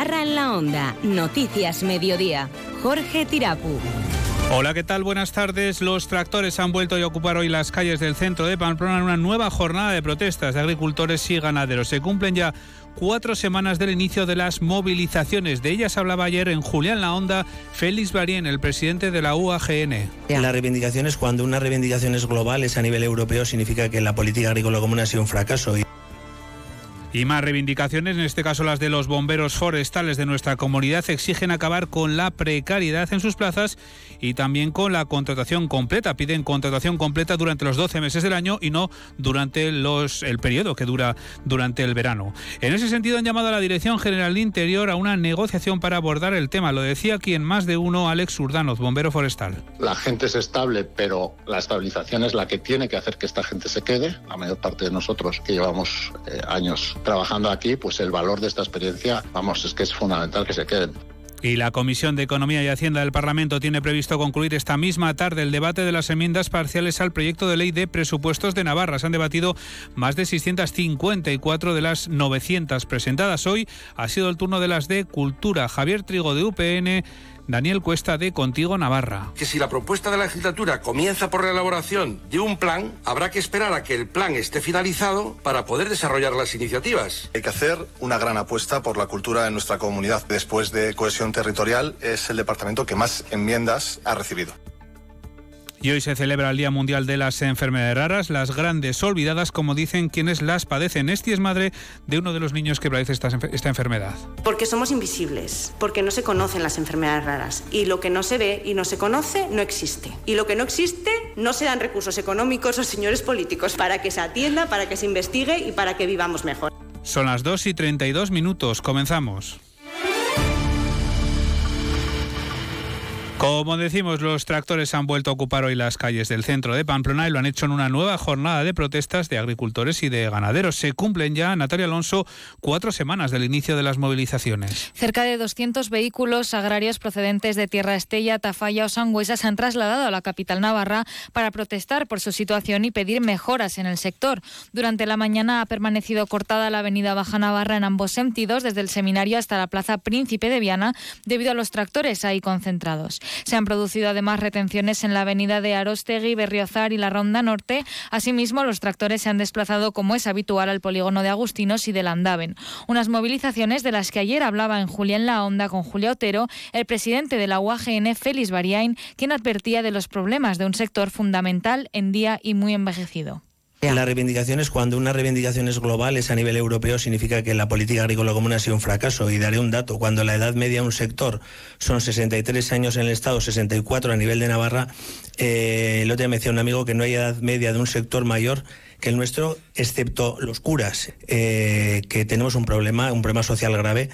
Navarra en la Onda. Noticias Mediodía. Jorge Tirapu. Hola, ¿qué tal? Buenas tardes. Los tractores han vuelto a ocupar hoy las calles del centro de Pamplona en una nueva jornada de protestas de agricultores y ganaderos. Se cumplen ya cuatro semanas del inicio de las movilizaciones. De ellas hablaba ayer en Julián La Onda Félix Barien, el presidente de la UAGN. La reivindicación es cuando una reivindicación es global, es a nivel europeo, significa que la política agrícola común ha sido un fracaso. Y más reivindicaciones, en este caso las de los bomberos forestales de nuestra comunidad, exigen acabar con la precariedad en sus plazas y también con la contratación completa. Piden contratación completa durante los 12 meses del año y no durante los, el periodo que dura durante el verano. En ese sentido han llamado a la Dirección General de Interior a una negociación para abordar el tema. Lo decía aquí en más de uno Alex Urdanoz, bombero forestal. La gente es estable, pero la estabilización es la que tiene que hacer que esta gente se quede. La mayor parte de nosotros que llevamos eh, años trabajando aquí, pues el valor de esta experiencia, vamos, es que es fundamental que se queden. Y la Comisión de Economía y Hacienda del Parlamento tiene previsto concluir esta misma tarde el debate de las enmiendas parciales al proyecto de ley de presupuestos de Navarra. Se han debatido más de 654 de las 900 presentadas. Hoy ha sido el turno de las de Cultura. Javier Trigo de UPN Daniel Cuesta de Contigo Navarra. Que si la propuesta de la legislatura comienza por la elaboración de un plan, habrá que esperar a que el plan esté finalizado para poder desarrollar las iniciativas. Hay que hacer una gran apuesta por la cultura en nuestra comunidad. Después de cohesión territorial, es el departamento que más enmiendas ha recibido. Y hoy se celebra el Día Mundial de las Enfermedades Raras, las grandes olvidadas, como dicen quienes las padecen. Esti es madre de uno de los niños que padece esta, esta, enfermedad. Porque somos invisibles, porque no se conocen las enfermedades raras. Y lo que no se ve y no se conoce no existe. Y lo que no existe no se dan recursos económicos o señores políticos para que se atienda, para que se investigue y para que vivamos mejor. Son las 2 y 32 minutos. Comenzamos. Como decimos, los tractores han vuelto a ocupar hoy las calles del centro de Pamplona y lo han hecho en una nueva jornada de protestas de agricultores y de ganaderos. Se cumplen ya, Natalia Alonso, cuatro semanas del inicio de las movilizaciones. Cerca de 200 vehículos agrarios procedentes de Tierra Estella, Tafalla o Sangüesa se han trasladado a la capital navarra para protestar por su situación y pedir mejoras en el sector. Durante la mañana ha permanecido cortada la avenida Baja Navarra en ambos sentidos, desde el seminario hasta la plaza Príncipe de Viana, debido a los tractores ahí concentrados. Se han producido además retenciones en la avenida de Arostegui, Berriozar y la Ronda Norte. Asimismo, los tractores se han desplazado, como es habitual, al polígono de Agustinos y del Andaven. Unas movilizaciones de las que ayer hablaba en Julián La Onda con Julia Otero, el presidente de la UAGN, Félix Bariain, quien advertía de los problemas de un sector fundamental en día y muy envejecido. La reivindicación es cuando una reivindicación es global, es a nivel europeo, significa que la política agrícola común ha sido un fracaso. Y daré un dato, cuando la edad media de un sector son 63 años en el Estado, 64 a nivel de Navarra, eh, el otro día me decía un amigo que no hay edad media de un sector mayor que el nuestro, excepto los curas, eh, que tenemos un problema, un problema social grave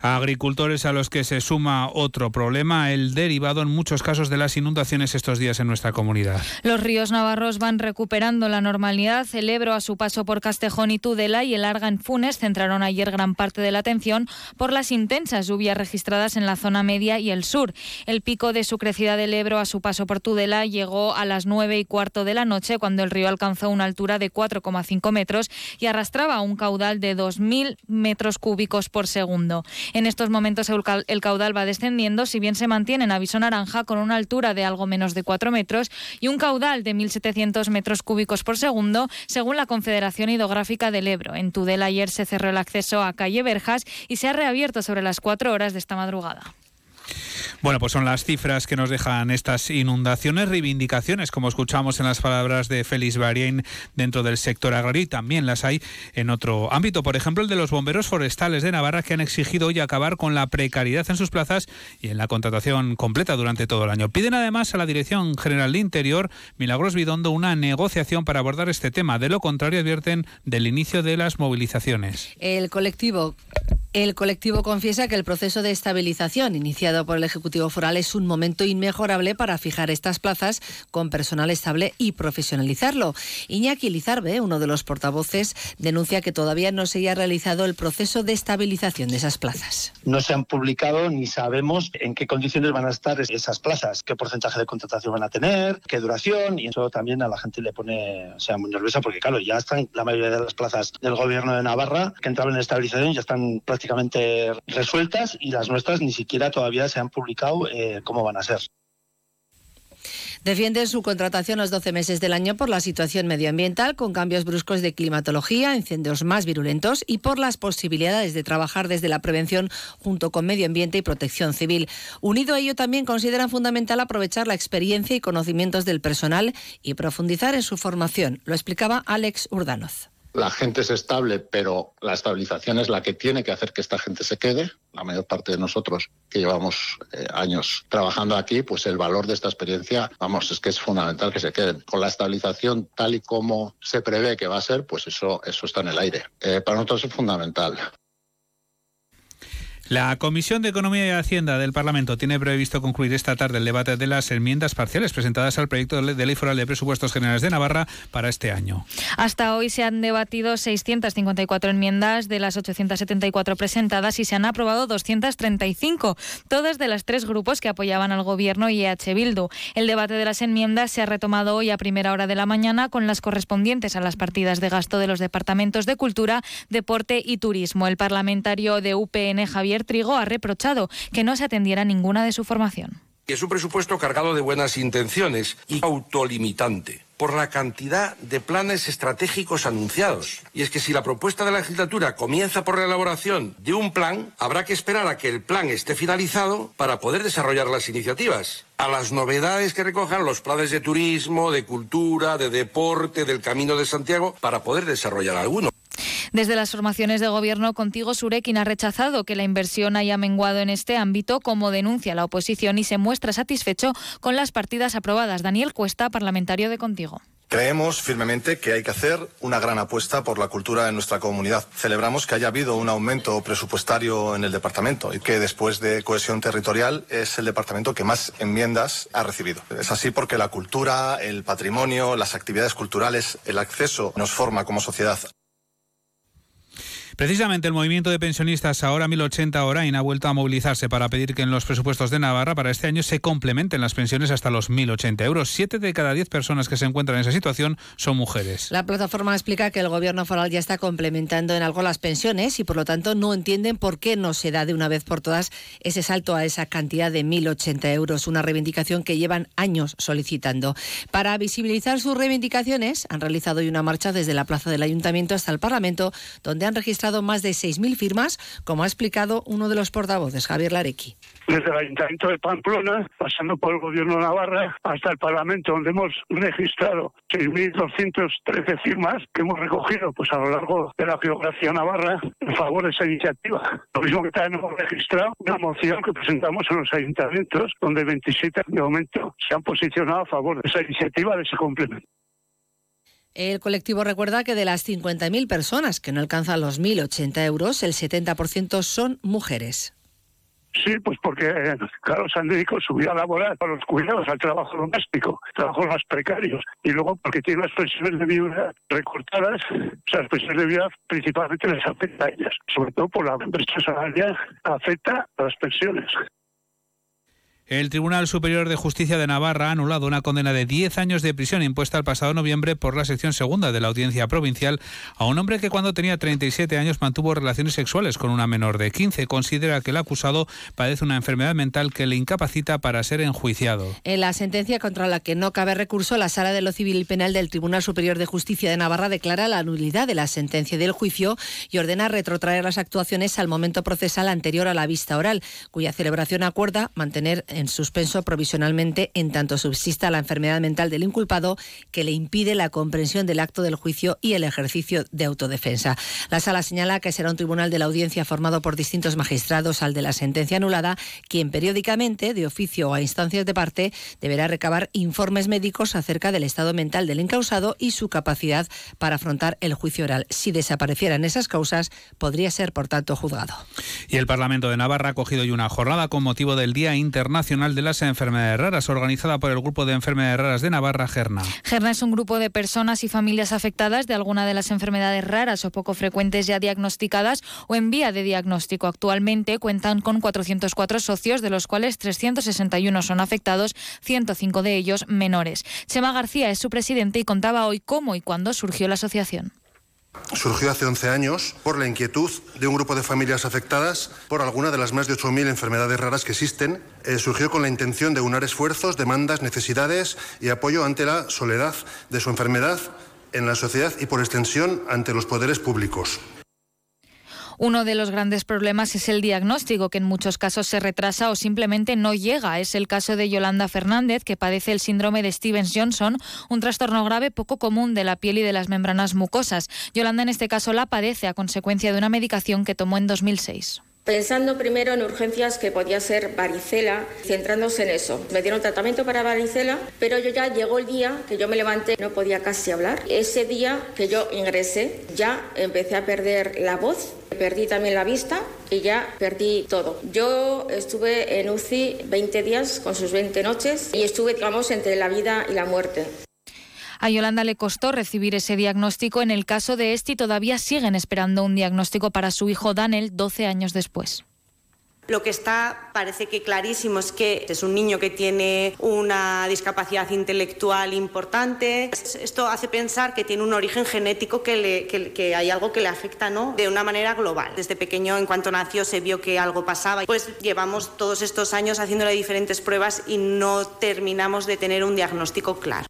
agricultores a los que se suma otro problema, el derivado en muchos casos de las inundaciones estos días en nuestra comunidad. Los ríos navarros van recuperando la normalidad. El Ebro, a su paso por Castejón y Tudela, y el Arga Funes centraron ayer gran parte de la atención por las intensas lluvias registradas en la zona media y el sur. El pico de su crecida del Ebro a su paso por Tudela llegó a las 9 y cuarto de la noche, cuando el río alcanzó una altura de 4,5 metros y arrastraba un caudal de 2.000 metros cúbicos por segundo. En estos momentos el caudal va descendiendo, si bien se mantiene en aviso naranja con una altura de algo menos de 4 metros y un caudal de 1.700 metros cúbicos por segundo, según la Confederación Hidrográfica del Ebro. En Tudela ayer se cerró el acceso a calle Verjas y se ha reabierto sobre las 4 horas de esta madrugada. Bueno, pues son las cifras que nos dejan estas inundaciones, reivindicaciones, como escuchamos en las palabras de Félix Barien dentro del sector agrario y también las hay en otro ámbito. Por ejemplo, el de los bomberos forestales de Navarra que han exigido hoy acabar con la precariedad en sus plazas y en la contratación completa durante todo el año. Piden además a la Dirección General de Interior, Milagros Bidondo, una negociación para abordar este tema. De lo contrario, advierten del inicio de las movilizaciones. El colectivo el colectivo confiesa que el proceso de estabilización iniciado por el Ejecutivo Ejecutivo Foral es un momento inmejorable para fijar estas plazas con personal estable y profesionalizarlo. Iñaki Lizarbe, uno de los portavoces, denuncia que todavía no se haya realizado el proceso de estabilización de esas plazas. No se han publicado ni sabemos en qué condiciones van a estar esas plazas, qué porcentaje de contratación van a tener, qué duración, y eso también a la gente le pone, o sea, muy nerviosa porque, claro, ya están la mayoría de las plazas del gobierno de Navarra que entraban en estabilización ya están prácticamente resueltas y las nuestras ni siquiera todavía se han publicado eh, cómo van a ser. Defienden su contratación los 12 meses del año por la situación medioambiental, con cambios bruscos de climatología, incendios más virulentos y por las posibilidades de trabajar desde la prevención junto con medio ambiente y protección civil. Unido a ello, también consideran fundamental aprovechar la experiencia y conocimientos del personal y profundizar en su formación. Lo explicaba Alex Urdanoz la gente es estable, pero la estabilización es la que tiene que hacer que esta gente se quede. La mayor parte de nosotros que llevamos eh, años trabajando aquí, pues el valor de esta experiencia, vamos, es que es fundamental que se queden. Con la estabilización tal y como se prevé que va a ser, pues eso, eso está en el aire. Eh, para nosotros es fundamental. La Comisión de Economía y Hacienda del Parlamento tiene previsto concluir esta tarde el debate de las enmiendas parciales presentadas al proyecto de ley foral de presupuestos generales de Navarra para este año. Hasta hoy se han debatido 654 enmiendas de las 874 presentadas y se han aprobado 235, todas de los tres grupos que apoyaban al Gobierno y EH Bildu. El debate de las enmiendas se ha retomado hoy a primera hora de la mañana con las correspondientes a las partidas de gasto de los departamentos de Cultura, Deporte y Turismo. El parlamentario de UPN, Javier Trigo ha reprochado que no se atendiera ninguna de su formación. Es un presupuesto cargado de buenas intenciones y autolimitante por la cantidad de planes estratégicos anunciados. Y es que si la propuesta de la legislatura comienza por la elaboración de un plan, habrá que esperar a que el plan esté finalizado para poder desarrollar las iniciativas. A las novedades que recojan los planes de turismo, de cultura, de deporte, del Camino de Santiago, para poder desarrollar alguno. Desde las formaciones de gobierno, Contigo Surekin ha rechazado que la inversión haya menguado en este ámbito, como denuncia la oposición, y se muestra satisfecho con las partidas aprobadas. Daniel Cuesta, parlamentario de Contigo. Creemos firmemente que hay que hacer una gran apuesta por la cultura en nuestra comunidad. Celebramos que haya habido un aumento presupuestario en el departamento y que después de cohesión territorial es el departamento que más enmiendas ha recibido. Es así porque la cultura, el patrimonio, las actividades culturales, el acceso nos forma como sociedad. Precisamente el movimiento de pensionistas ahora 1080 Orain ha vuelto a movilizarse para pedir que en los presupuestos de Navarra para este año se complementen las pensiones hasta los 1080 euros. Siete de cada diez personas que se encuentran en esa situación son mujeres. La plataforma explica que el gobierno foral ya está complementando en algo las pensiones y por lo tanto no entienden por qué no se da de una vez por todas ese salto a esa cantidad de 1080 euros, una reivindicación que llevan años solicitando. Para visibilizar sus reivindicaciones han realizado hoy una marcha desde la plaza del ayuntamiento hasta el Parlamento donde han registrado más de 6.000 firmas, como ha explicado uno de los portavoces, Javier Larequi. Desde el Ayuntamiento de Pamplona, pasando por el Gobierno de Navarra, hasta el Parlamento, donde hemos registrado 6.213 firmas que hemos recogido pues a lo largo de la geografía navarra en favor de esa iniciativa. Lo mismo que también hemos registrado una moción que presentamos en los ayuntamientos, donde 27 de momento se han posicionado a favor de esa iniciativa, de ese complemento. El colectivo recuerda que de las 50.000 personas que no alcanzan los 1.080 euros, el 70% son mujeres. Sí, pues porque, claro, se han dedicado su vida laboral a los cuidados, al trabajo doméstico, trabajos más precarios. Y luego porque tienen las pensiones de vida recortadas, o sea, las pensiones de vida principalmente les afecta a ellas. Sobre todo por la brecha salarial afecta a las pensiones. El Tribunal Superior de Justicia de Navarra ha anulado una condena de 10 años de prisión impuesta el pasado noviembre por la sección segunda de la Audiencia Provincial a un hombre que cuando tenía 37 años mantuvo relaciones sexuales con una menor de 15. Considera que el acusado padece una enfermedad mental que le incapacita para ser enjuiciado. En la sentencia contra la que no cabe recurso, la Sala de lo Civil y Penal del Tribunal Superior de Justicia de Navarra declara la nulidad de la sentencia del juicio y ordena retrotraer las actuaciones al momento procesal anterior a la vista oral, cuya celebración acuerda mantener en suspenso provisionalmente en tanto subsista la enfermedad mental del inculpado que le impide la comprensión del acto del juicio y el ejercicio de autodefensa. La sala señala que será un tribunal de la audiencia formado por distintos magistrados al de la sentencia anulada, quien periódicamente, de oficio o a instancias de parte, deberá recabar informes médicos acerca del estado mental del encausado y su capacidad para afrontar el juicio oral. Si desaparecieran esas causas, podría ser, por tanto, juzgado. Y el Parlamento de Navarra ha cogido hoy una jornada con motivo del Día Internacional de las Enfermedades Raras, organizada por el Grupo de Enfermedades Raras de Navarra, GERNA. GERNA es un grupo de personas y familias afectadas de alguna de las enfermedades raras o poco frecuentes ya diagnosticadas o en vía de diagnóstico. Actualmente cuentan con 404 socios, de los cuales 361 son afectados, 105 de ellos menores. Chema García es su presidente y contaba hoy cómo y cuándo surgió la asociación surgió hace 11 años por la inquietud de un grupo de familias afectadas por alguna de las más de 8.000 enfermedades raras que existen. Eh, surgió con la intención de unar esfuerzos, demandas, necesidades y apoyo ante la soledad de su enfermedad en la sociedad y, por extensión, ante los poderes públicos. Uno de los grandes problemas es el diagnóstico, que en muchos casos se retrasa o simplemente no llega. Es el caso de Yolanda Fernández, que padece el síndrome de Stevens-Johnson, un trastorno grave poco común de la piel y de las membranas mucosas. Yolanda en este caso la padece a consecuencia de una medicación que tomó en 2006 pensando primero en urgencias que podía ser varicela, centrándose en eso. Me dieron tratamiento para varicela, pero yo ya llegó el día que yo me levanté, no podía casi hablar. Ese día que yo ingresé, ya empecé a perder la voz, perdí también la vista y ya perdí todo. Yo estuve en UCI 20 días con sus 20 noches y estuve, digamos, entre la vida y la muerte. A Yolanda le costó recibir ese diagnóstico. En el caso de Esti todavía siguen esperando un diagnóstico para su hijo Daniel 12 años después. Lo que está, parece que clarísimo, es que es un niño que tiene una discapacidad intelectual importante. Esto hace pensar que tiene un origen genético que, que, hay algo que le afecta ¿no? de una manera global. Desde pequeño, en cuanto nació, se vio que algo pasaba. Pues llevamos todos estos años haciéndole diferentes pruebas y no terminamos de tener un diagnóstico claro.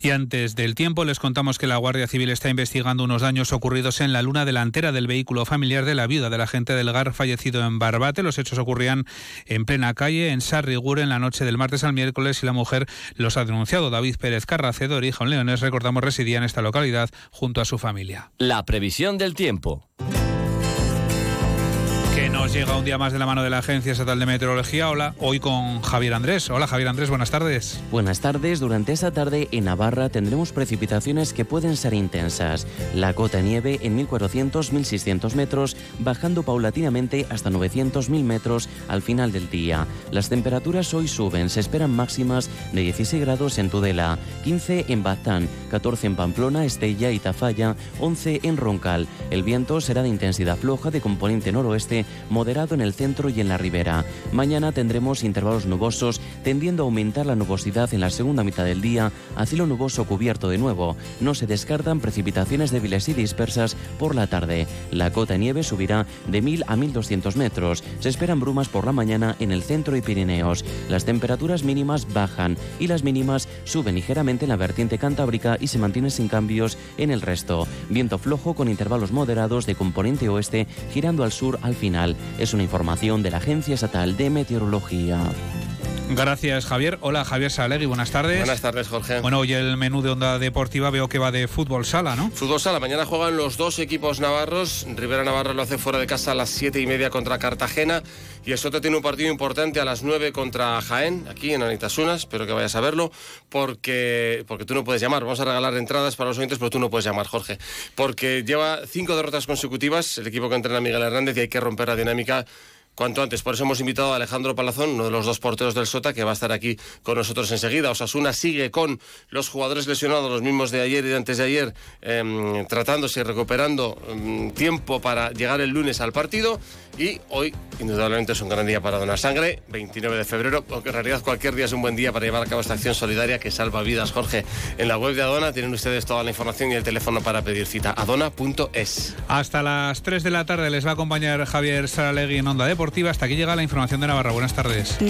Y antes del tiempo les contamos que la Guardia Civil está investigando unos daños ocurridos en la luna delantera del vehículo familiar de la viuda del agente del GAR fallecido en Barbate. Los hechos ocurrían en plena calle en Sarrigur en la noche del martes al miércoles y la mujer los ha denunciado. David Pérez Carracedo, origen leones, recordamos, residía en esta localidad junto a su familia. La previsión del tiempo llega un día más de la mano de la Agencia Estatal de Meteorología. Hola, hoy con Javier Andrés. Hola Javier Andrés, buenas tardes. Buenas tardes. Durante esta tarde en Navarra tendremos precipitaciones que pueden ser intensas. La cota nieve en 1400-1600 metros, bajando paulatinamente hasta 900-1000 metros al final del día. Las temperaturas hoy suben, se esperan máximas de 16 grados en Tudela, 15 en Baztán, 14 en Pamplona, Estella y Tafalla, 11 en Roncal. El viento será de intensidad floja de componente noroeste moderado en el centro y en la ribera. Mañana tendremos intervalos nubosos, tendiendo a aumentar la nubosidad en la segunda mitad del día, a cielo nuboso cubierto de nuevo. No se descartan precipitaciones débiles y dispersas por la tarde. La cota de nieve subirá de 1000 a 1200 metros. Se esperan brumas por la mañana en el centro y Pirineos. Las temperaturas mínimas bajan y las mínimas suben ligeramente en la vertiente cantábrica y se mantienen sin cambios en el resto. Viento flojo con intervalos moderados de componente oeste girando al sur al final. Es una información de la Agencia Estatal de Meteorología. Gracias, Javier. Hola, Javier Salegui, buenas tardes. Buenas tardes, Jorge. Bueno, hoy el menú de Onda Deportiva veo que va de fútbol sala, ¿no? Fútbol sala. Mañana juegan los dos equipos navarros. Rivera Navarro lo hace fuera de casa a las siete y media contra Cartagena. Y el Soto tiene un partido importante a las nueve contra Jaén, aquí en Anitasunas. Espero que vayas a verlo, porque, porque tú no puedes llamar. Vamos a regalar entradas para los oyentes, pero tú no puedes llamar, Jorge. Porque lleva cinco derrotas consecutivas el equipo que entrena Miguel Hernández y hay que romper la dinámica cuanto antes. Por eso hemos invitado a Alejandro Palazón, uno de los dos porteros del Sota, que va a estar aquí con nosotros enseguida. Osasuna sigue con los jugadores lesionados, los mismos de ayer y de antes de ayer, em, tratándose y recuperando em, tiempo para llegar el lunes al partido. Y hoy, indudablemente, es un gran día para donar sangre, 29 de febrero, porque en realidad cualquier día es un buen día para llevar a cabo esta acción solidaria que salva vidas. Jorge, en la web de Adona tienen ustedes toda la información y el teléfono para pedir cita, adona.es. Hasta las 3 de la tarde les va a acompañar Javier Saralegui en Onda Hasta aquí llega la información de Navarra. Buenas tardes.